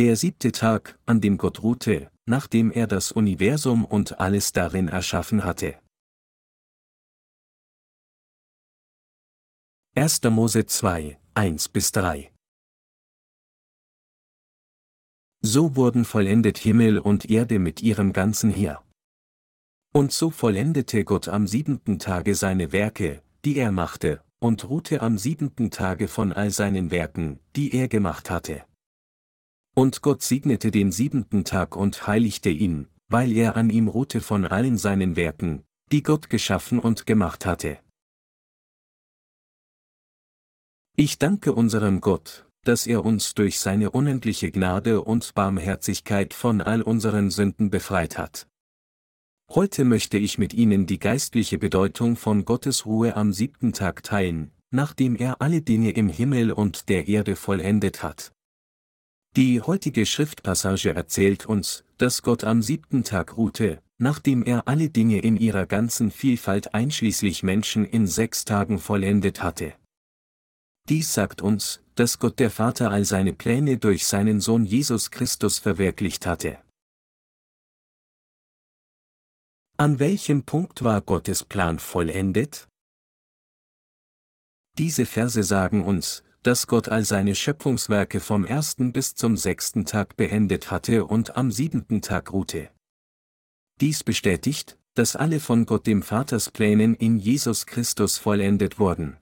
Der siebte Tag, an dem Gott ruhte, nachdem er das Universum und alles darin erschaffen hatte. 1. Mose 2, 1 bis 3 So wurden vollendet Himmel und Erde mit ihrem ganzen Heer. Und so vollendete Gott am siebenten Tage seine Werke, die er machte, und ruhte am siebenten Tage von all seinen Werken, die er gemacht hatte. Und Gott segnete den siebenten Tag und heiligte ihn, weil er an ihm ruhte von allen seinen Werken, die Gott geschaffen und gemacht hatte. Ich danke unserem Gott, dass er uns durch seine unendliche Gnade und Barmherzigkeit von all unseren Sünden befreit hat. Heute möchte ich mit Ihnen die geistliche Bedeutung von Gottes Ruhe am siebten Tag teilen, nachdem er alle Dinge im Himmel und der Erde vollendet hat. Die heutige Schriftpassage erzählt uns, dass Gott am siebten Tag ruhte, nachdem er alle Dinge in ihrer ganzen Vielfalt einschließlich Menschen in sechs Tagen vollendet hatte. Dies sagt uns, dass Gott der Vater all seine Pläne durch seinen Sohn Jesus Christus verwirklicht hatte. An welchem Punkt war Gottes Plan vollendet? Diese Verse sagen uns, dass Gott all seine Schöpfungswerke vom ersten bis zum sechsten Tag beendet hatte und am siebenten Tag ruhte. Dies bestätigt, dass alle von Gott dem Vaters Plänen in Jesus Christus vollendet wurden.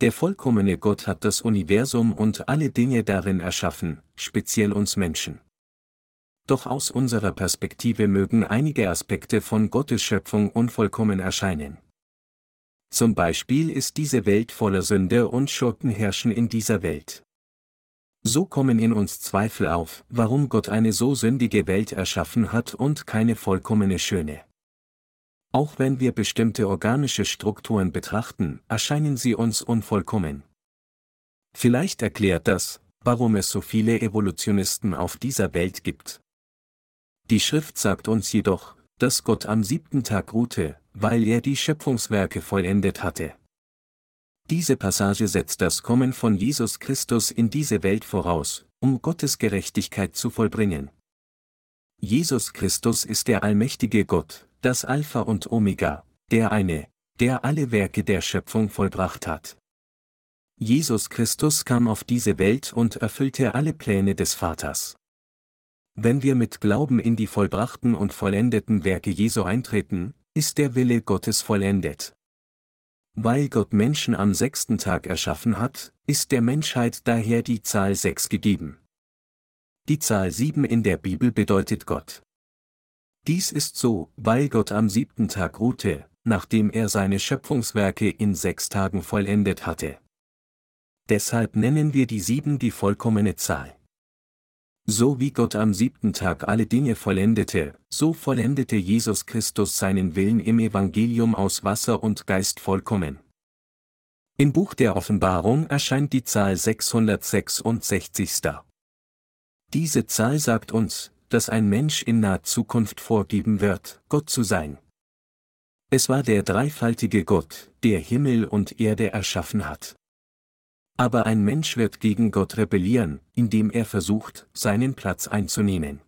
Der vollkommene Gott hat das Universum und alle Dinge darin erschaffen, speziell uns Menschen doch aus unserer Perspektive mögen einige Aspekte von Gottes Schöpfung unvollkommen erscheinen. Zum Beispiel ist diese Welt voller Sünde und Schurken herrschen in dieser Welt. So kommen in uns Zweifel auf, warum Gott eine so sündige Welt erschaffen hat und keine vollkommene schöne. Auch wenn wir bestimmte organische Strukturen betrachten, erscheinen sie uns unvollkommen. Vielleicht erklärt das, warum es so viele Evolutionisten auf dieser Welt gibt. Die Schrift sagt uns jedoch, dass Gott am siebten Tag ruhte, weil er die Schöpfungswerke vollendet hatte. Diese Passage setzt das Kommen von Jesus Christus in diese Welt voraus, um Gottes Gerechtigkeit zu vollbringen. Jesus Christus ist der allmächtige Gott, das Alpha und Omega, der eine, der alle Werke der Schöpfung vollbracht hat. Jesus Christus kam auf diese Welt und erfüllte alle Pläne des Vaters. Wenn wir mit Glauben in die vollbrachten und vollendeten Werke Jesu eintreten, ist der Wille Gottes vollendet. Weil Gott Menschen am sechsten Tag erschaffen hat, ist der Menschheit daher die Zahl sechs gegeben. Die Zahl sieben in der Bibel bedeutet Gott. Dies ist so, weil Gott am siebten Tag ruhte, nachdem er seine Schöpfungswerke in sechs Tagen vollendet hatte. Deshalb nennen wir die sieben die vollkommene Zahl. So wie Gott am siebten Tag alle Dinge vollendete, so vollendete Jesus Christus seinen Willen im Evangelium aus Wasser und Geist vollkommen. Im Buch der Offenbarung erscheint die Zahl 666. Diese Zahl sagt uns, dass ein Mensch in naher Zukunft vorgeben wird, Gott zu sein. Es war der dreifaltige Gott, der Himmel und Erde erschaffen hat. Aber ein Mensch wird gegen Gott rebellieren, indem er versucht, seinen Platz einzunehmen.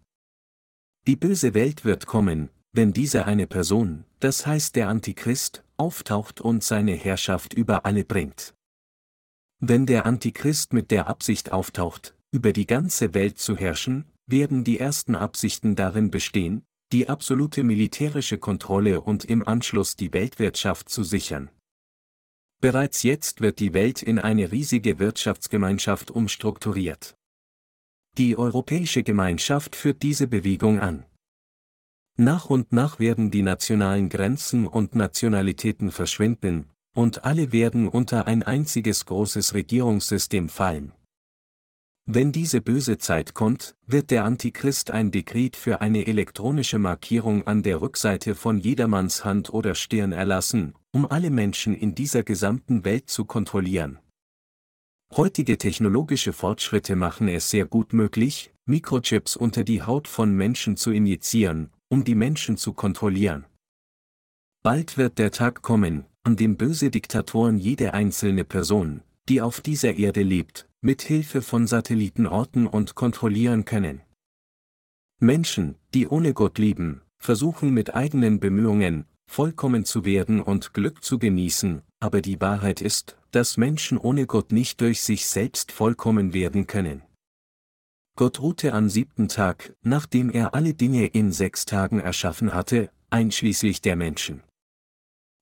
Die böse Welt wird kommen, wenn diese eine Person, das heißt der Antichrist, auftaucht und seine Herrschaft über alle bringt. Wenn der Antichrist mit der Absicht auftaucht, über die ganze Welt zu herrschen, werden die ersten Absichten darin bestehen, die absolute militärische Kontrolle und im Anschluss die Weltwirtschaft zu sichern. Bereits jetzt wird die Welt in eine riesige Wirtschaftsgemeinschaft umstrukturiert. Die Europäische Gemeinschaft führt diese Bewegung an. Nach und nach werden die nationalen Grenzen und Nationalitäten verschwinden, und alle werden unter ein einziges großes Regierungssystem fallen. Wenn diese böse Zeit kommt, wird der Antichrist ein Dekret für eine elektronische Markierung an der Rückseite von jedermanns Hand oder Stirn erlassen, um alle Menschen in dieser gesamten Welt zu kontrollieren. Heutige technologische Fortschritte machen es sehr gut möglich, Mikrochips unter die Haut von Menschen zu injizieren, um die Menschen zu kontrollieren. Bald wird der Tag kommen, an dem böse Diktatoren jede einzelne Person, die auf dieser Erde lebt, mit Hilfe von Satelliten orten und kontrollieren können. Menschen, die ohne Gott lieben, versuchen mit eigenen Bemühungen, vollkommen zu werden und Glück zu genießen, aber die Wahrheit ist, dass Menschen ohne Gott nicht durch sich selbst vollkommen werden können. Gott ruhte am siebten Tag, nachdem er alle Dinge in sechs Tagen erschaffen hatte, einschließlich der Menschen.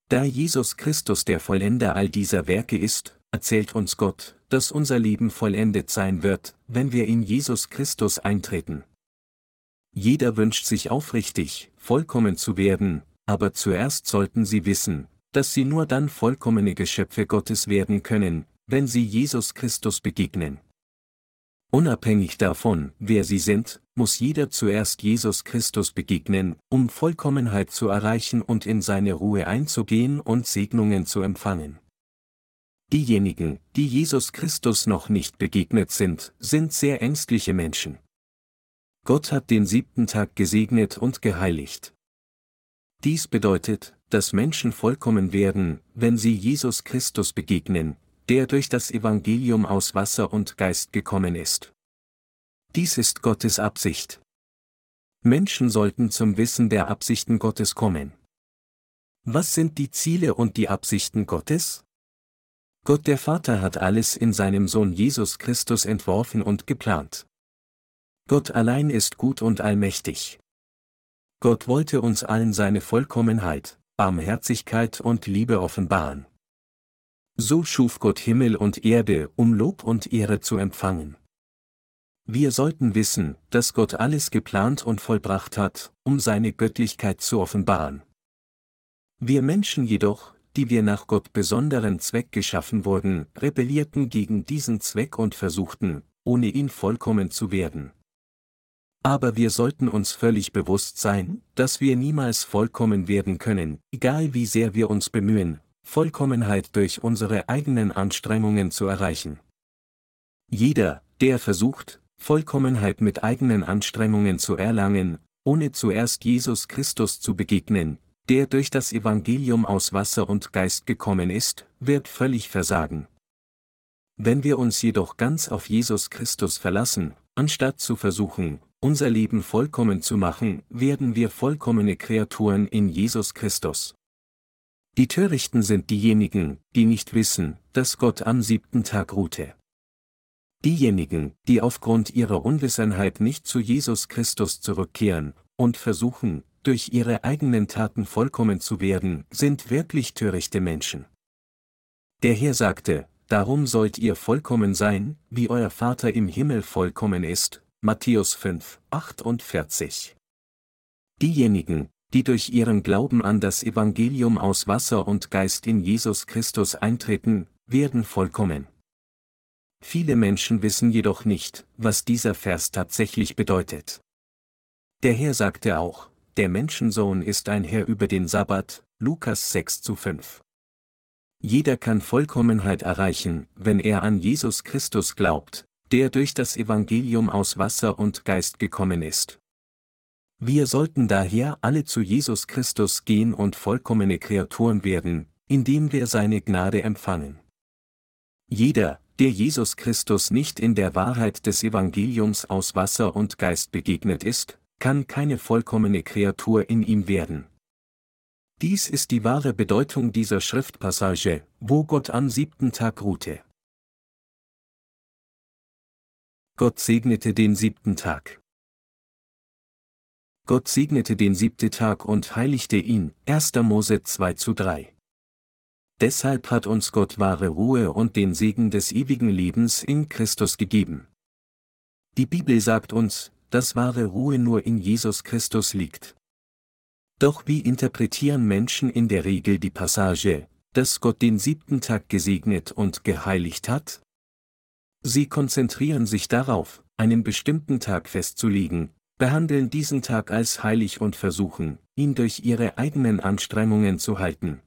Da Jesus Christus der Vollender all dieser Werke ist, erzählt uns Gott, dass unser Leben vollendet sein wird, wenn wir in Jesus Christus eintreten. Jeder wünscht sich aufrichtig, vollkommen zu werden, aber zuerst sollten sie wissen, dass sie nur dann vollkommene Geschöpfe Gottes werden können, wenn sie Jesus Christus begegnen. Unabhängig davon, wer sie sind, muss jeder zuerst Jesus Christus begegnen, um Vollkommenheit zu erreichen und in seine Ruhe einzugehen und Segnungen zu empfangen. Diejenigen, die Jesus Christus noch nicht begegnet sind, sind sehr ängstliche Menschen. Gott hat den siebten Tag gesegnet und geheiligt. Dies bedeutet, dass Menschen vollkommen werden, wenn sie Jesus Christus begegnen, der durch das Evangelium aus Wasser und Geist gekommen ist. Dies ist Gottes Absicht. Menschen sollten zum Wissen der Absichten Gottes kommen. Was sind die Ziele und die Absichten Gottes? Gott der Vater hat alles in seinem Sohn Jesus Christus entworfen und geplant. Gott allein ist gut und allmächtig. Gott wollte uns allen seine Vollkommenheit, Barmherzigkeit und Liebe offenbaren. So schuf Gott Himmel und Erde, um Lob und Ehre zu empfangen. Wir sollten wissen, dass Gott alles geplant und vollbracht hat, um seine Göttlichkeit zu offenbaren. Wir Menschen jedoch, die wir nach Gott besonderen Zweck geschaffen wurden, rebellierten gegen diesen Zweck und versuchten, ohne ihn vollkommen zu werden. Aber wir sollten uns völlig bewusst sein, dass wir niemals vollkommen werden können, egal wie sehr wir uns bemühen, Vollkommenheit durch unsere eigenen Anstrengungen zu erreichen. Jeder, der versucht, Vollkommenheit mit eigenen Anstrengungen zu erlangen, ohne zuerst Jesus Christus zu begegnen, der durch das Evangelium aus Wasser und Geist gekommen ist, wird völlig versagen. Wenn wir uns jedoch ganz auf Jesus Christus verlassen, anstatt zu versuchen, unser Leben vollkommen zu machen, werden wir vollkommene Kreaturen in Jesus Christus. Die Törichten sind diejenigen, die nicht wissen, dass Gott am siebten Tag ruhte. Diejenigen, die aufgrund ihrer Unwissenheit nicht zu Jesus Christus zurückkehren und versuchen, durch ihre eigenen Taten vollkommen zu werden, sind wirklich törichte Menschen. Der Herr sagte, Darum sollt ihr vollkommen sein, wie euer Vater im Himmel vollkommen ist. Matthäus 5, 48. Diejenigen, die durch ihren Glauben an das Evangelium aus Wasser und Geist in Jesus Christus eintreten, werden vollkommen. Viele Menschen wissen jedoch nicht, was dieser Vers tatsächlich bedeutet. Der Herr sagte auch, der Menschensohn ist ein Herr über den Sabbat, Lukas 6 zu 5. Jeder kann Vollkommenheit erreichen, wenn er an Jesus Christus glaubt, der durch das Evangelium aus Wasser und Geist gekommen ist. Wir sollten daher alle zu Jesus Christus gehen und vollkommene Kreaturen werden, indem wir seine Gnade empfangen. Jeder, der Jesus Christus nicht in der Wahrheit des Evangeliums aus Wasser und Geist begegnet ist, kann keine vollkommene Kreatur in ihm werden. Dies ist die wahre Bedeutung dieser Schriftpassage, wo Gott am siebten Tag ruhte. Gott segnete den siebten Tag. Gott segnete den siebten Tag und heiligte ihn, 1. Mose 2 zu 3. Deshalb hat uns Gott wahre Ruhe und den Segen des ewigen Lebens in Christus gegeben. Die Bibel sagt uns, dass wahre Ruhe nur in Jesus Christus liegt. Doch wie interpretieren Menschen in der Regel die Passage, dass Gott den siebten Tag gesegnet und geheiligt hat? Sie konzentrieren sich darauf, einen bestimmten Tag festzulegen, behandeln diesen Tag als heilig und versuchen, ihn durch ihre eigenen Anstrengungen zu halten.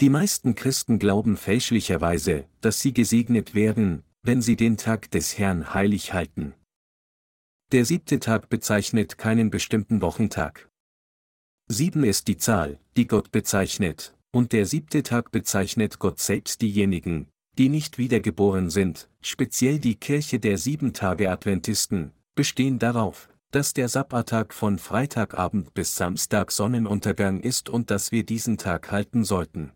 Die meisten Christen glauben fälschlicherweise, dass sie gesegnet werden, wenn sie den Tag des Herrn heilig halten. Der siebte Tag bezeichnet keinen bestimmten Wochentag. Sieben ist die Zahl, die Gott bezeichnet, und der siebte Tag bezeichnet Gott selbst diejenigen, die nicht wiedergeboren sind, speziell die Kirche der Sieben-Tage-Adventisten, bestehen darauf, dass der Sabbattag von Freitagabend bis Samstag Sonnenuntergang ist und dass wir diesen Tag halten sollten.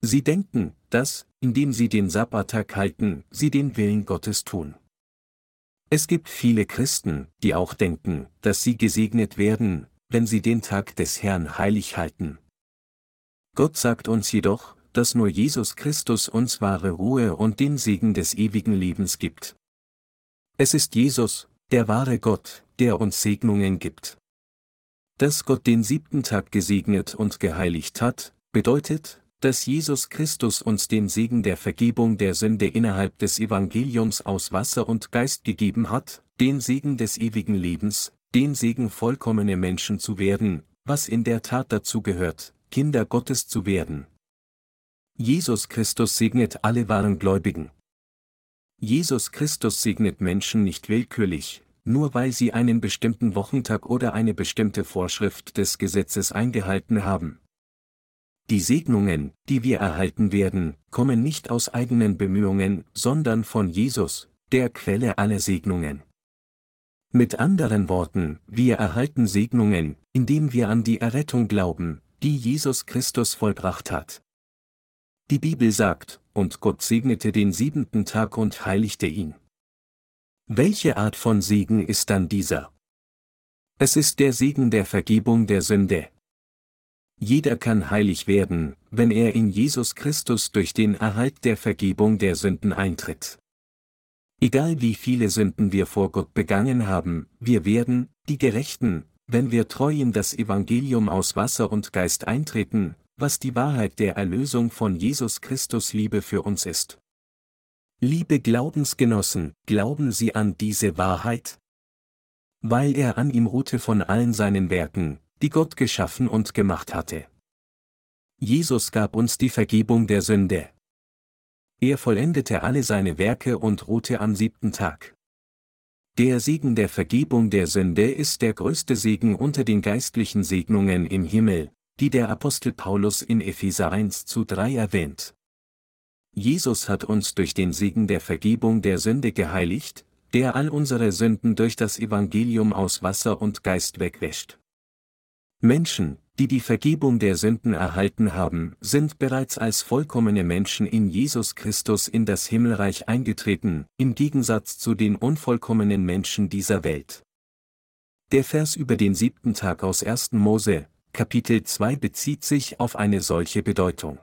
Sie denken, dass, indem sie den Sabbattag halten, sie den Willen Gottes tun. Es gibt viele Christen, die auch denken, dass sie gesegnet werden, wenn sie den Tag des Herrn heilig halten. Gott sagt uns jedoch, dass nur Jesus Christus uns wahre Ruhe und den Segen des ewigen Lebens gibt. Es ist Jesus, der wahre Gott, der uns Segnungen gibt. Dass Gott den siebten Tag gesegnet und geheiligt hat, bedeutet, dass Jesus Christus uns den Segen der Vergebung der Sünde innerhalb des Evangeliums aus Wasser und Geist gegeben hat, den Segen des ewigen Lebens, den Segen vollkommene Menschen zu werden, was in der Tat dazu gehört, Kinder Gottes zu werden. Jesus Christus segnet alle wahren Gläubigen. Jesus Christus segnet Menschen nicht willkürlich, nur weil sie einen bestimmten Wochentag oder eine bestimmte Vorschrift des Gesetzes eingehalten haben. Die Segnungen, die wir erhalten werden, kommen nicht aus eigenen Bemühungen, sondern von Jesus, der Quelle aller Segnungen. Mit anderen Worten, wir erhalten Segnungen, indem wir an die Errettung glauben, die Jesus Christus vollbracht hat. Die Bibel sagt, und Gott segnete den siebenten Tag und heiligte ihn. Welche Art von Segen ist dann dieser? Es ist der Segen der Vergebung der Sünde. Jeder kann heilig werden, wenn er in Jesus Christus durch den Erhalt der Vergebung der Sünden eintritt. Egal wie viele Sünden wir vor Gott begangen haben, wir werden, die Gerechten, wenn wir treu in das Evangelium aus Wasser und Geist eintreten, was die Wahrheit der Erlösung von Jesus Christus Liebe für uns ist. Liebe Glaubensgenossen, glauben Sie an diese Wahrheit? Weil er an ihm ruhte von allen seinen Werken, die Gott geschaffen und gemacht hatte. Jesus gab uns die Vergebung der Sünde. Er vollendete alle seine Werke und ruhte am siebten Tag. Der Segen der Vergebung der Sünde ist der größte Segen unter den geistlichen Segnungen im Himmel, die der Apostel Paulus in Epheser 1 zu 3 erwähnt. Jesus hat uns durch den Segen der Vergebung der Sünde geheiligt, der all unsere Sünden durch das Evangelium aus Wasser und Geist wegwäscht. Menschen, die die Vergebung der Sünden erhalten haben, sind bereits als vollkommene Menschen in Jesus Christus in das Himmelreich eingetreten, im Gegensatz zu den unvollkommenen Menschen dieser Welt. Der Vers über den siebten Tag aus 1. Mose, Kapitel 2 bezieht sich auf eine solche Bedeutung.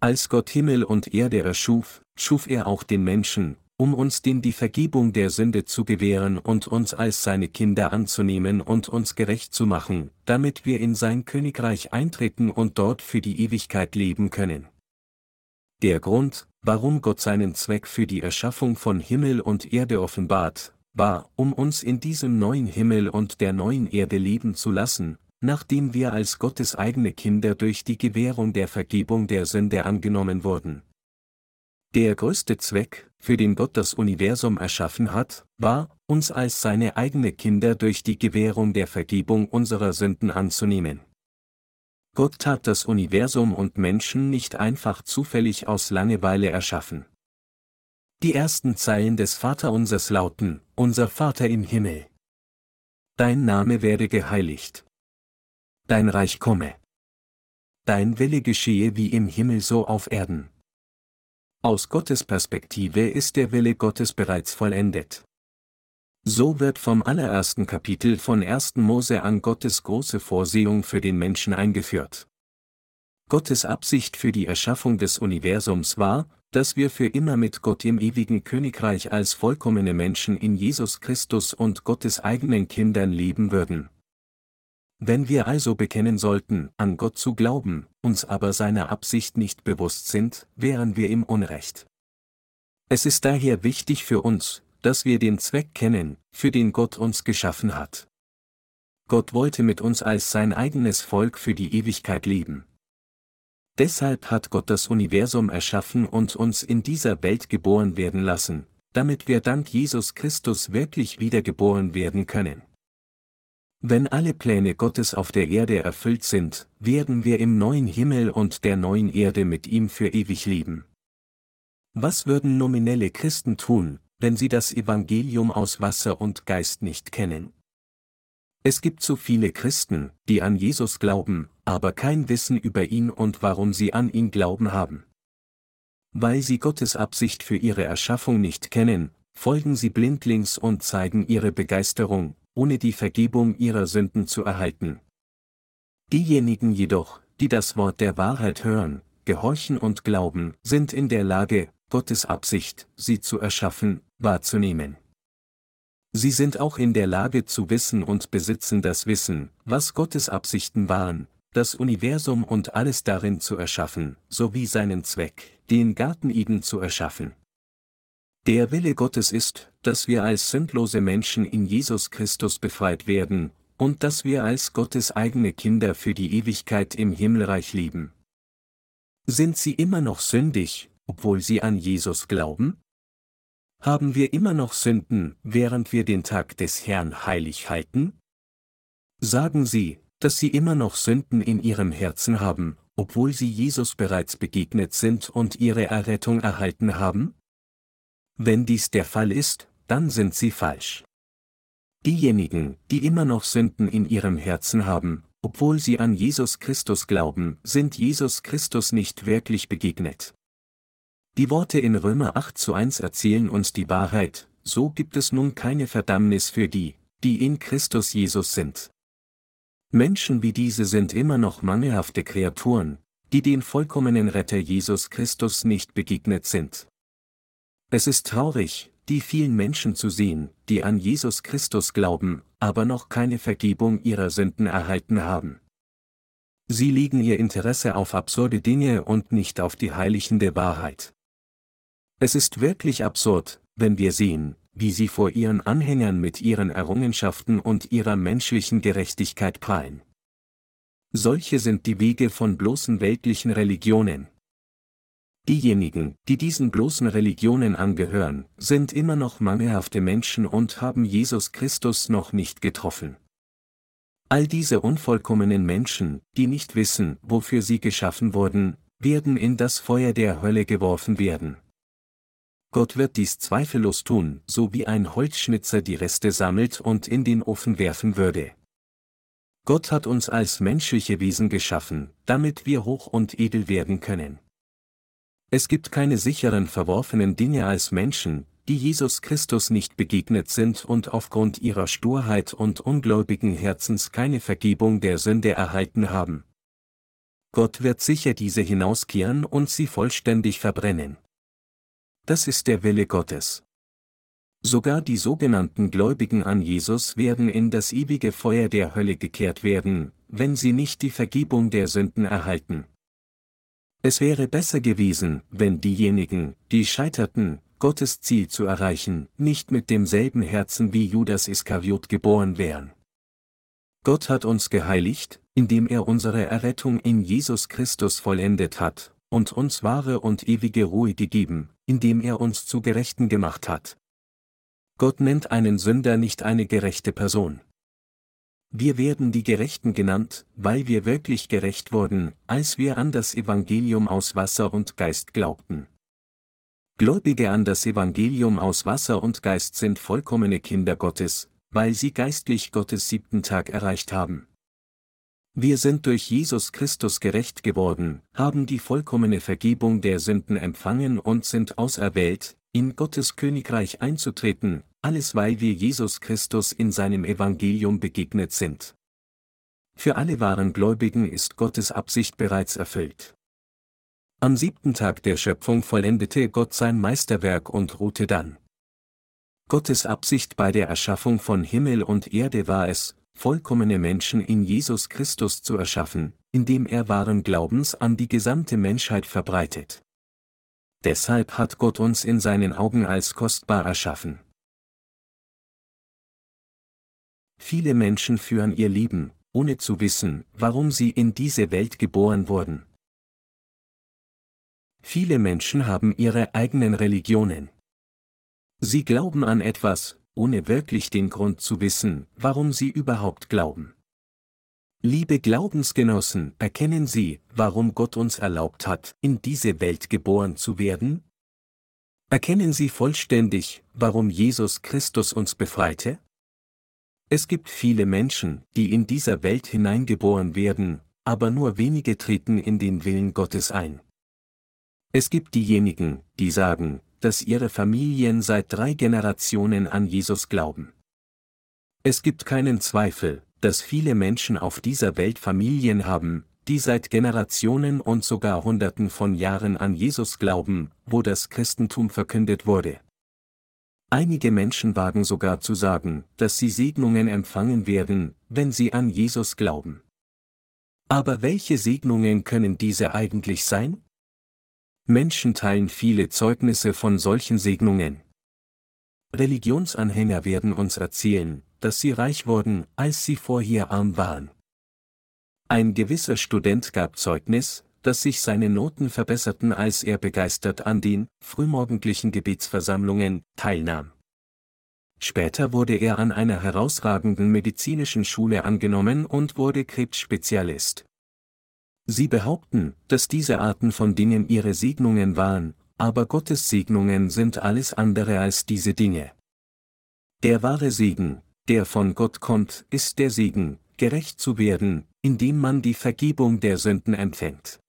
Als Gott Himmel und Erde erschuf, schuf er auch den Menschen, um uns den die Vergebung der Sünde zu gewähren und uns als seine Kinder anzunehmen und uns gerecht zu machen, damit wir in sein Königreich eintreten und dort für die Ewigkeit leben können. Der Grund, warum Gott seinen Zweck für die Erschaffung von Himmel und Erde offenbart, war, um uns in diesem neuen Himmel und der neuen Erde leben zu lassen, nachdem wir als Gottes eigene Kinder durch die Gewährung der Vergebung der Sünde angenommen wurden. Der größte Zweck, für den Gott das Universum erschaffen hat, war, uns als seine eigene Kinder durch die Gewährung der Vergebung unserer Sünden anzunehmen. Gott hat das Universum und Menschen nicht einfach zufällig aus Langeweile erschaffen. Die ersten Zeilen des Vaterunsers lauten, Unser Vater im Himmel. Dein Name werde geheiligt dein Reich komme. Dein Wille geschehe wie im Himmel so auf Erden. Aus Gottes Perspektive ist der Wille Gottes bereits vollendet. So wird vom allerersten Kapitel von 1. Mose an Gottes große Vorsehung für den Menschen eingeführt. Gottes Absicht für die Erschaffung des Universums war, dass wir für immer mit Gott im ewigen Königreich als vollkommene Menschen in Jesus Christus und Gottes eigenen Kindern leben würden. Wenn wir also bekennen sollten, an Gott zu glauben, uns aber seiner Absicht nicht bewusst sind, wären wir im Unrecht. Es ist daher wichtig für uns, dass wir den Zweck kennen, für den Gott uns geschaffen hat. Gott wollte mit uns als sein eigenes Volk für die Ewigkeit leben. Deshalb hat Gott das Universum erschaffen und uns in dieser Welt geboren werden lassen, damit wir dank Jesus Christus wirklich wiedergeboren werden können. Wenn alle Pläne Gottes auf der Erde erfüllt sind, werden wir im neuen Himmel und der neuen Erde mit ihm für ewig leben. Was würden nominelle Christen tun, wenn sie das Evangelium aus Wasser und Geist nicht kennen? Es gibt so viele Christen, die an Jesus glauben, aber kein Wissen über ihn und warum sie an ihn glauben haben. Weil sie Gottes Absicht für ihre Erschaffung nicht kennen, folgen sie blindlings und zeigen ihre Begeisterung, ohne die Vergebung ihrer Sünden zu erhalten. Diejenigen jedoch, die das Wort der Wahrheit hören, gehorchen und glauben, sind in der Lage, Gottes Absicht, sie zu erschaffen, wahrzunehmen. Sie sind auch in der Lage zu wissen und besitzen das Wissen, was Gottes Absichten waren, das Universum und alles darin zu erschaffen, sowie seinen Zweck, den Garten Eden zu erschaffen. Der Wille Gottes ist, dass wir als sündlose Menschen in Jesus Christus befreit werden, und dass wir als Gottes eigene Kinder für die Ewigkeit im Himmelreich leben. Sind sie immer noch sündig, obwohl sie an Jesus glauben? Haben wir immer noch Sünden, während wir den Tag des Herrn heilig halten? Sagen Sie, dass Sie immer noch Sünden in Ihrem Herzen haben, obwohl Sie Jesus bereits begegnet sind und Ihre Errettung erhalten haben? Wenn dies der Fall ist, dann sind Sie falsch. Diejenigen, die immer noch Sünden in ihrem Herzen haben, obwohl sie an Jesus Christus glauben, sind Jesus Christus nicht wirklich begegnet. Die Worte in Römer 8 zu 1 erzählen uns die Wahrheit, so gibt es nun keine Verdammnis für die, die in Christus Jesus sind. Menschen wie diese sind immer noch mangelhafte Kreaturen, die den vollkommenen Retter Jesus Christus nicht begegnet sind. Es ist traurig, die vielen Menschen zu sehen, die an Jesus Christus glauben, aber noch keine Vergebung ihrer Sünden erhalten haben. Sie legen ihr Interesse auf absurde Dinge und nicht auf die Heiligen der Wahrheit. Es ist wirklich absurd, wenn wir sehen, wie sie vor ihren Anhängern mit ihren Errungenschaften und ihrer menschlichen Gerechtigkeit prallen. Solche sind die Wege von bloßen weltlichen Religionen. Diejenigen, die diesen bloßen Religionen angehören, sind immer noch mangelhafte Menschen und haben Jesus Christus noch nicht getroffen. All diese unvollkommenen Menschen, die nicht wissen, wofür sie geschaffen wurden, werden in das Feuer der Hölle geworfen werden. Gott wird dies zweifellos tun, so wie ein Holzschnitzer die Reste sammelt und in den Ofen werfen würde. Gott hat uns als menschliche Wesen geschaffen, damit wir hoch und edel werden können. Es gibt keine sicheren verworfenen Dinge als Menschen, die Jesus Christus nicht begegnet sind und aufgrund ihrer Sturheit und ungläubigen Herzens keine Vergebung der Sünde erhalten haben. Gott wird sicher diese hinauskehren und sie vollständig verbrennen. Das ist der Wille Gottes. Sogar die sogenannten Gläubigen an Jesus werden in das ewige Feuer der Hölle gekehrt werden, wenn sie nicht die Vergebung der Sünden erhalten. Es wäre besser gewesen, wenn diejenigen, die scheiterten, Gottes Ziel zu erreichen, nicht mit demselben Herzen wie Judas Iskariot geboren wären. Gott hat uns geheiligt, indem er unsere Errettung in Jesus Christus vollendet hat, und uns wahre und ewige Ruhe gegeben, indem er uns zu Gerechten gemacht hat. Gott nennt einen Sünder nicht eine gerechte Person. Wir werden die Gerechten genannt, weil wir wirklich gerecht wurden, als wir an das Evangelium aus Wasser und Geist glaubten. Gläubige an das Evangelium aus Wasser und Geist sind vollkommene Kinder Gottes, weil sie geistlich Gottes siebten Tag erreicht haben. Wir sind durch Jesus Christus gerecht geworden, haben die vollkommene Vergebung der Sünden empfangen und sind auserwählt, in Gottes Königreich einzutreten, alles weil wir Jesus Christus in seinem Evangelium begegnet sind. Für alle wahren Gläubigen ist Gottes Absicht bereits erfüllt. Am siebten Tag der Schöpfung vollendete Gott sein Meisterwerk und ruhte dann. Gottes Absicht bei der Erschaffung von Himmel und Erde war es, vollkommene Menschen in Jesus Christus zu erschaffen, indem er wahren Glaubens an die gesamte Menschheit verbreitet. Deshalb hat Gott uns in seinen Augen als kostbar erschaffen. Viele Menschen führen ihr Leben, ohne zu wissen, warum sie in diese Welt geboren wurden. Viele Menschen haben ihre eigenen Religionen. Sie glauben an etwas, ohne wirklich den Grund zu wissen, warum sie überhaupt glauben. Liebe Glaubensgenossen, erkennen Sie, warum Gott uns erlaubt hat, in diese Welt geboren zu werden? Erkennen Sie vollständig, warum Jesus Christus uns befreite? Es gibt viele Menschen, die in dieser Welt hineingeboren werden, aber nur wenige treten in den Willen Gottes ein. Es gibt diejenigen, die sagen, dass ihre Familien seit drei Generationen an Jesus glauben. Es gibt keinen Zweifel, dass viele Menschen auf dieser Welt Familien haben, die seit Generationen und sogar Hunderten von Jahren an Jesus glauben, wo das Christentum verkündet wurde. Einige Menschen wagen sogar zu sagen, dass sie Segnungen empfangen werden, wenn sie an Jesus glauben. Aber welche Segnungen können diese eigentlich sein? Menschen teilen viele Zeugnisse von solchen Segnungen. Religionsanhänger werden uns erzählen, dass sie reich wurden, als sie vorher arm waren. Ein gewisser Student gab Zeugnis, dass sich seine Noten verbesserten, als er begeistert an den frühmorgendlichen Gebetsversammlungen teilnahm. Später wurde er an einer herausragenden medizinischen Schule angenommen und wurde Krebsspezialist. Sie behaupten, dass diese Arten von Dingen ihre Segnungen waren, aber Gottes Segnungen sind alles andere als diese Dinge. Der wahre Segen, der von Gott kommt, ist der Segen, gerecht zu werden, indem man die Vergebung der Sünden empfängt.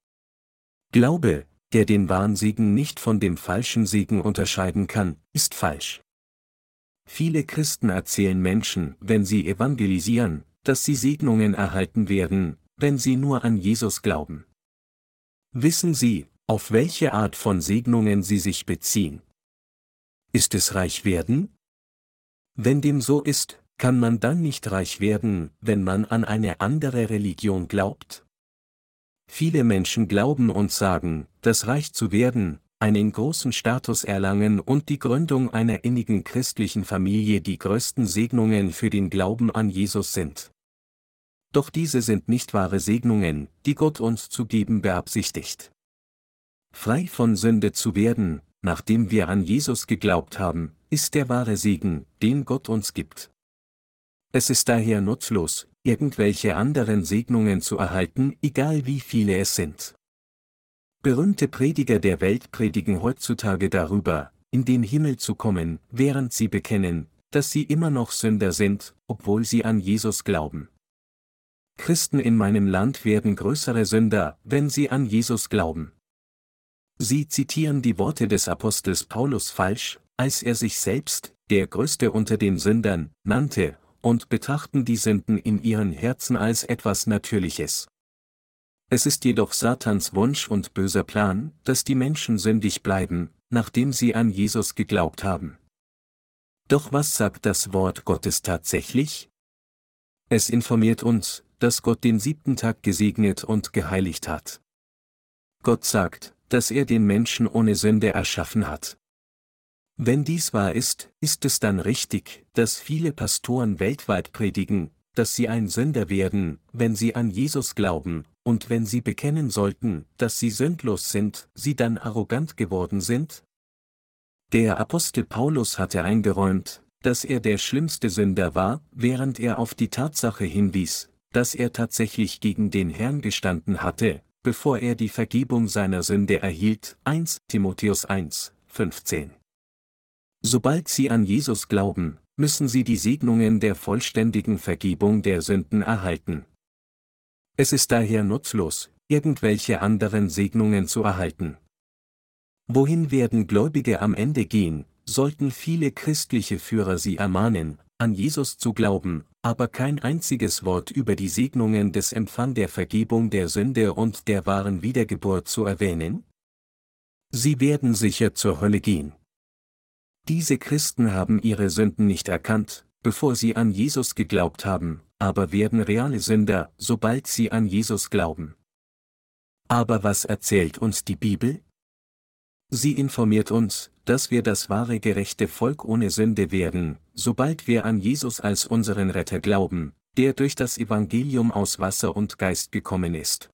Glaube, der den wahren Segen nicht von dem falschen Segen unterscheiden kann, ist falsch. Viele Christen erzählen Menschen, wenn sie evangelisieren, dass sie Segnungen erhalten werden, wenn sie nur an Jesus glauben. Wissen Sie, auf welche Art von Segnungen sie sich beziehen? Ist es reich werden? Wenn dem so ist, kann man dann nicht reich werden, wenn man an eine andere Religion glaubt? Viele Menschen glauben und sagen, dass reich zu werden, einen großen Status erlangen und die Gründung einer innigen christlichen Familie die größten Segnungen für den Glauben an Jesus sind. Doch diese sind nicht wahre Segnungen, die Gott uns zu geben beabsichtigt. Frei von Sünde zu werden, nachdem wir an Jesus geglaubt haben, ist der wahre Segen, den Gott uns gibt. Es ist daher nutzlos, irgendwelche anderen Segnungen zu erhalten, egal wie viele es sind. Berühmte Prediger der Welt predigen heutzutage darüber, in den Himmel zu kommen, während sie bekennen, dass sie immer noch Sünder sind, obwohl sie an Jesus glauben. Christen in meinem Land werden größere Sünder, wenn sie an Jesus glauben. Sie zitieren die Worte des Apostels Paulus falsch, als er sich selbst, der Größte unter den Sündern, nannte, und betrachten die Sünden in ihren Herzen als etwas Natürliches. Es ist jedoch Satans Wunsch und böser Plan, dass die Menschen sündig bleiben, nachdem sie an Jesus geglaubt haben. Doch was sagt das Wort Gottes tatsächlich? Es informiert uns, dass Gott den siebten Tag gesegnet und geheiligt hat. Gott sagt, dass er den Menschen ohne Sünde erschaffen hat. Wenn dies wahr ist, ist es dann richtig, dass viele Pastoren weltweit predigen, dass sie ein Sünder werden, wenn sie an Jesus glauben, und wenn sie bekennen sollten, dass sie sündlos sind, sie dann arrogant geworden sind? Der Apostel Paulus hatte eingeräumt, dass er der schlimmste Sünder war, während er auf die Tatsache hinwies, dass er tatsächlich gegen den Herrn gestanden hatte, bevor er die Vergebung seiner Sünde erhielt. 1 Timotheus 1, 15. Sobald sie an Jesus glauben, müssen sie die Segnungen der vollständigen Vergebung der Sünden erhalten. Es ist daher nutzlos, irgendwelche anderen Segnungen zu erhalten. Wohin werden Gläubige am Ende gehen, sollten viele christliche Führer sie ermahnen, an Jesus zu glauben, aber kein einziges Wort über die Segnungen des Empfang der Vergebung der Sünde und der wahren Wiedergeburt zu erwähnen? Sie werden sicher zur Hölle gehen. Diese Christen haben ihre Sünden nicht erkannt, bevor sie an Jesus geglaubt haben, aber werden reale Sünder, sobald sie an Jesus glauben. Aber was erzählt uns die Bibel? Sie informiert uns, dass wir das wahre gerechte Volk ohne Sünde werden, sobald wir an Jesus als unseren Retter glauben, der durch das Evangelium aus Wasser und Geist gekommen ist.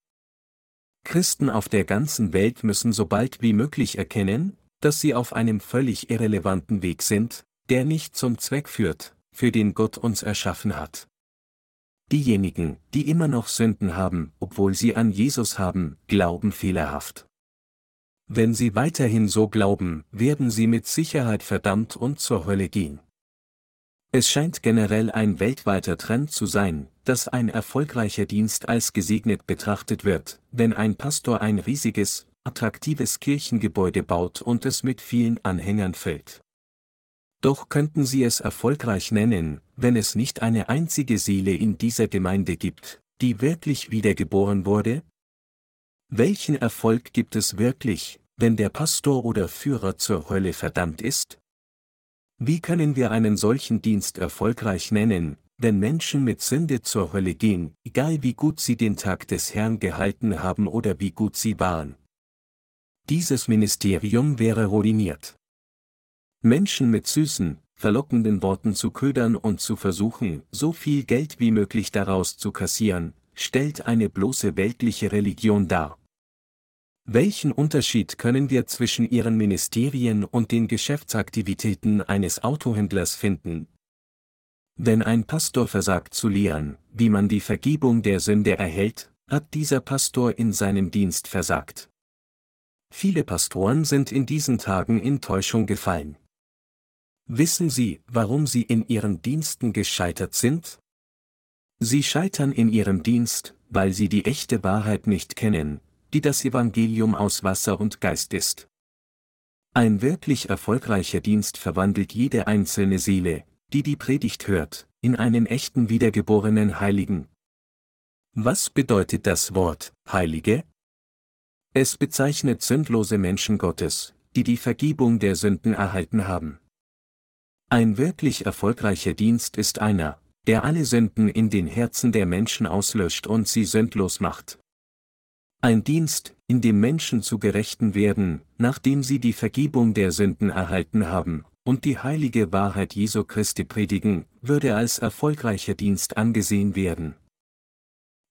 Christen auf der ganzen Welt müssen so bald wie möglich erkennen, dass sie auf einem völlig irrelevanten Weg sind, der nicht zum Zweck führt, für den Gott uns erschaffen hat. Diejenigen, die immer noch Sünden haben, obwohl sie an Jesus haben, glauben fehlerhaft. Wenn sie weiterhin so glauben, werden sie mit Sicherheit verdammt und zur Hölle gehen. Es scheint generell ein weltweiter Trend zu sein, dass ein erfolgreicher Dienst als gesegnet betrachtet wird, wenn ein Pastor ein riesiges, attraktives Kirchengebäude baut und es mit vielen Anhängern füllt. Doch könnten Sie es erfolgreich nennen, wenn es nicht eine einzige Seele in dieser Gemeinde gibt, die wirklich wiedergeboren wurde? Welchen Erfolg gibt es wirklich, wenn der Pastor oder Führer zur Hölle verdammt ist? Wie können wir einen solchen Dienst erfolgreich nennen, wenn Menschen mit Sünde zur Hölle gehen, egal wie gut sie den Tag des Herrn gehalten haben oder wie gut sie waren? Dieses Ministerium wäre ruiniert. Menschen mit süßen, verlockenden Worten zu ködern und zu versuchen, so viel Geld wie möglich daraus zu kassieren, stellt eine bloße weltliche Religion dar. Welchen Unterschied können wir zwischen ihren Ministerien und den Geschäftsaktivitäten eines Autohändlers finden? Wenn ein Pastor versagt zu lehren, wie man die Vergebung der Sünde erhält, hat dieser Pastor in seinem Dienst versagt. Viele Pastoren sind in diesen Tagen in Täuschung gefallen. Wissen Sie, warum Sie in Ihren Diensten gescheitert sind? Sie scheitern in Ihrem Dienst, weil Sie die echte Wahrheit nicht kennen, die das Evangelium aus Wasser und Geist ist. Ein wirklich erfolgreicher Dienst verwandelt jede einzelne Seele, die die Predigt hört, in einen echten wiedergeborenen Heiligen. Was bedeutet das Wort Heilige? Es bezeichnet sündlose Menschen Gottes, die die Vergebung der Sünden erhalten haben. Ein wirklich erfolgreicher Dienst ist einer, der alle Sünden in den Herzen der Menschen auslöscht und sie sündlos macht. Ein Dienst, in dem Menschen zu Gerechten werden, nachdem sie die Vergebung der Sünden erhalten haben, und die heilige Wahrheit Jesu Christi predigen, würde als erfolgreicher Dienst angesehen werden.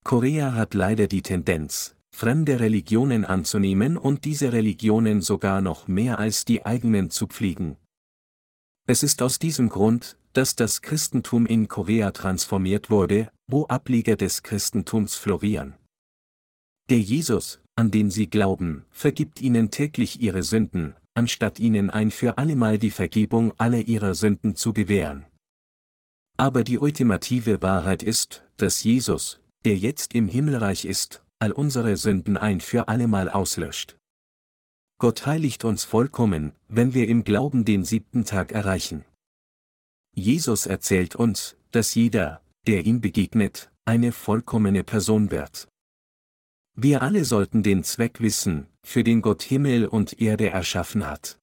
Korea hat leider die Tendenz, fremde Religionen anzunehmen und diese Religionen sogar noch mehr als die eigenen zu pflegen. Es ist aus diesem Grund, dass das Christentum in Korea transformiert wurde, wo Ableger des Christentums florieren. Der Jesus, an den sie glauben, vergibt ihnen täglich ihre Sünden, anstatt ihnen ein für allemal die Vergebung aller ihrer Sünden zu gewähren. Aber die ultimative Wahrheit ist, dass Jesus, der jetzt im Himmelreich ist, all unsere Sünden ein für allemal auslöscht. Gott heiligt uns vollkommen, wenn wir im Glauben den siebten Tag erreichen. Jesus erzählt uns, dass jeder, der ihm begegnet, eine vollkommene Person wird. Wir alle sollten den Zweck wissen, für den Gott Himmel und Erde erschaffen hat.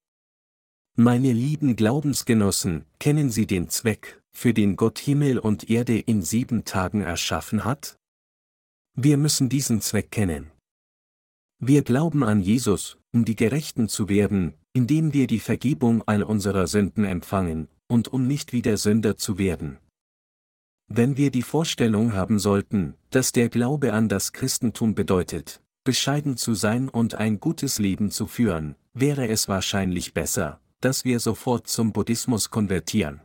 Meine lieben Glaubensgenossen, kennen Sie den Zweck, für den Gott Himmel und Erde in sieben Tagen erschaffen hat? Wir müssen diesen Zweck kennen. Wir glauben an Jesus, um die Gerechten zu werden, indem wir die Vergebung all unserer Sünden empfangen, und um nicht wieder Sünder zu werden. Wenn wir die Vorstellung haben sollten, dass der Glaube an das Christentum bedeutet, bescheiden zu sein und ein gutes Leben zu führen, wäre es wahrscheinlich besser, dass wir sofort zum Buddhismus konvertieren.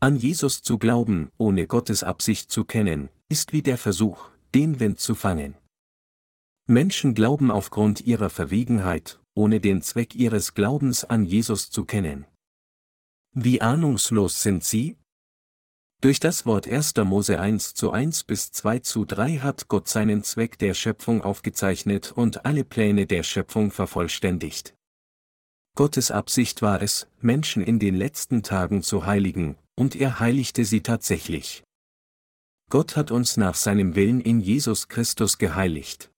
An Jesus zu glauben, ohne Gottes Absicht zu kennen, ist wie der Versuch, den Wind zu fangen. Menschen glauben aufgrund ihrer Verwegenheit, ohne den Zweck ihres Glaubens an Jesus zu kennen. Wie ahnungslos sind sie? Durch das Wort 1. Mose 1 zu 1 bis 2 zu 3 hat Gott seinen Zweck der Schöpfung aufgezeichnet und alle Pläne der Schöpfung vervollständigt. Gottes Absicht war es, Menschen in den letzten Tagen zu heiligen, und er heiligte sie tatsächlich. Gott hat uns nach seinem Willen in Jesus Christus geheiligt.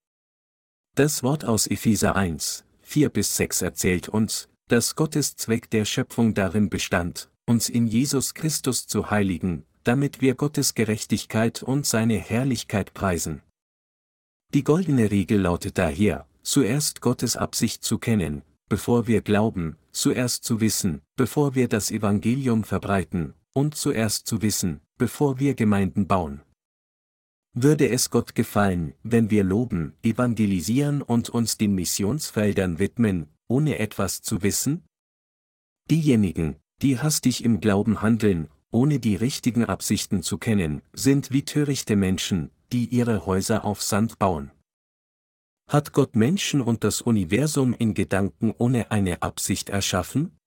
Das Wort aus Epheser 1, 4 bis 6 erzählt uns, dass Gottes Zweck der Schöpfung darin bestand, uns in Jesus Christus zu heiligen, damit wir Gottes Gerechtigkeit und seine Herrlichkeit preisen. Die goldene Regel lautet daher, zuerst Gottes Absicht zu kennen, bevor wir glauben, zuerst zu wissen, bevor wir das Evangelium verbreiten, und zuerst zu wissen, bevor wir Gemeinden bauen. Würde es Gott gefallen, wenn wir loben, evangelisieren und uns den Missionsfeldern widmen, ohne etwas zu wissen? Diejenigen, die hastig im Glauben handeln, ohne die richtigen Absichten zu kennen, sind wie törichte Menschen, die ihre Häuser auf Sand bauen. Hat Gott Menschen und das Universum in Gedanken ohne eine Absicht erschaffen?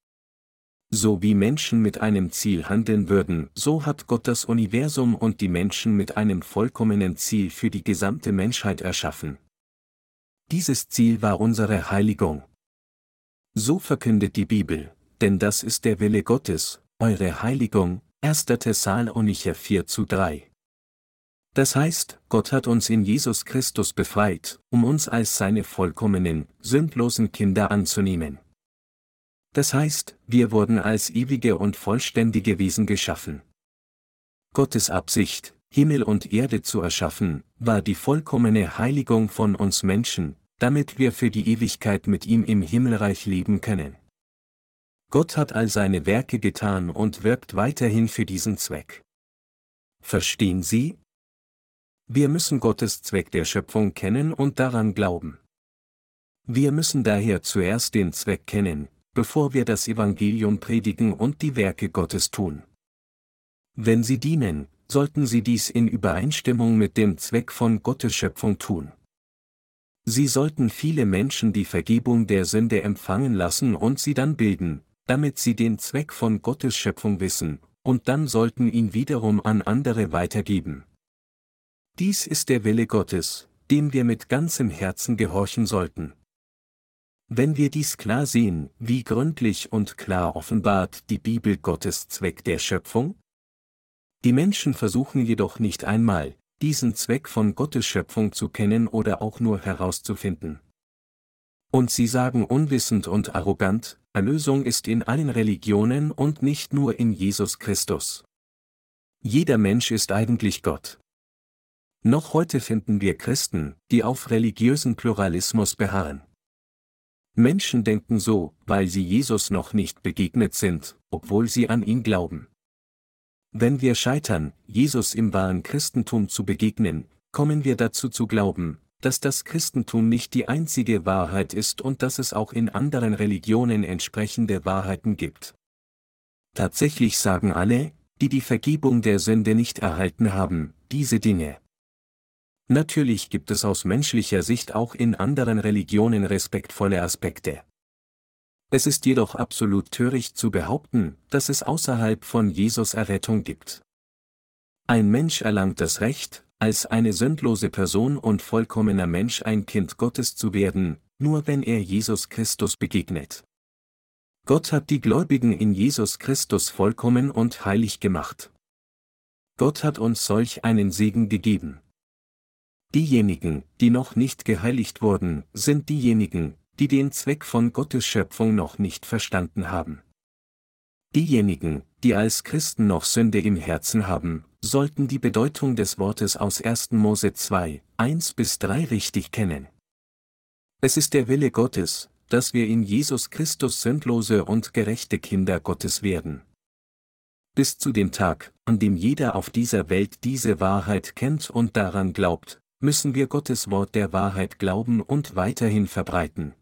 So wie Menschen mit einem Ziel handeln würden, so hat Gott das Universum und die Menschen mit einem vollkommenen Ziel für die gesamte Menschheit erschaffen. Dieses Ziel war unsere Heiligung. So verkündet die Bibel, denn das ist der Wille Gottes, eure Heiligung, 1. Thessalonicher 4 zu 3. Das heißt, Gott hat uns in Jesus Christus befreit, um uns als seine vollkommenen, sündlosen Kinder anzunehmen. Das heißt, wir wurden als ewige und vollständige Wesen geschaffen. Gottes Absicht, Himmel und Erde zu erschaffen, war die vollkommene Heiligung von uns Menschen, damit wir für die Ewigkeit mit ihm im Himmelreich leben können. Gott hat all seine Werke getan und wirkt weiterhin für diesen Zweck. Verstehen Sie? Wir müssen Gottes Zweck der Schöpfung kennen und daran glauben. Wir müssen daher zuerst den Zweck kennen, bevor wir das Evangelium predigen und die Werke Gottes tun. Wenn Sie dienen, sollten Sie dies in Übereinstimmung mit dem Zweck von Gottes Schöpfung tun. Sie sollten viele Menschen die Vergebung der Sünde empfangen lassen und sie dann bilden, damit sie den Zweck von Gottes Schöpfung wissen, und dann sollten ihn wiederum an andere weitergeben. Dies ist der Wille Gottes, dem wir mit ganzem Herzen gehorchen sollten. Wenn wir dies klar sehen, wie gründlich und klar offenbart die Bibel Gottes Zweck der Schöpfung? Die Menschen versuchen jedoch nicht einmal, diesen Zweck von Gottes Schöpfung zu kennen oder auch nur herauszufinden. Und sie sagen unwissend und arrogant, Erlösung ist in allen Religionen und nicht nur in Jesus Christus. Jeder Mensch ist eigentlich Gott. Noch heute finden wir Christen, die auf religiösen Pluralismus beharren. Menschen denken so, weil sie Jesus noch nicht begegnet sind, obwohl sie an ihn glauben. Wenn wir scheitern, Jesus im wahren Christentum zu begegnen, kommen wir dazu zu glauben, dass das Christentum nicht die einzige Wahrheit ist und dass es auch in anderen Religionen entsprechende Wahrheiten gibt. Tatsächlich sagen alle, die die Vergebung der Sünde nicht erhalten haben, diese Dinge. Natürlich gibt es aus menschlicher Sicht auch in anderen Religionen respektvolle Aspekte. Es ist jedoch absolut töricht zu behaupten, dass es außerhalb von Jesus Errettung gibt. Ein Mensch erlangt das Recht, als eine sündlose Person und vollkommener Mensch ein Kind Gottes zu werden, nur wenn er Jesus Christus begegnet. Gott hat die Gläubigen in Jesus Christus vollkommen und heilig gemacht. Gott hat uns solch einen Segen gegeben. Diejenigen, die noch nicht geheiligt wurden, sind diejenigen, die den Zweck von Gottes Schöpfung noch nicht verstanden haben. Diejenigen, die als Christen noch Sünde im Herzen haben, sollten die Bedeutung des Wortes aus 1. Mose 2, 1 bis 3 richtig kennen. Es ist der Wille Gottes, dass wir in Jesus Christus sündlose und gerechte Kinder Gottes werden. Bis zu dem Tag, an dem jeder auf dieser Welt diese Wahrheit kennt und daran glaubt, müssen wir Gottes Wort der Wahrheit glauben und weiterhin verbreiten.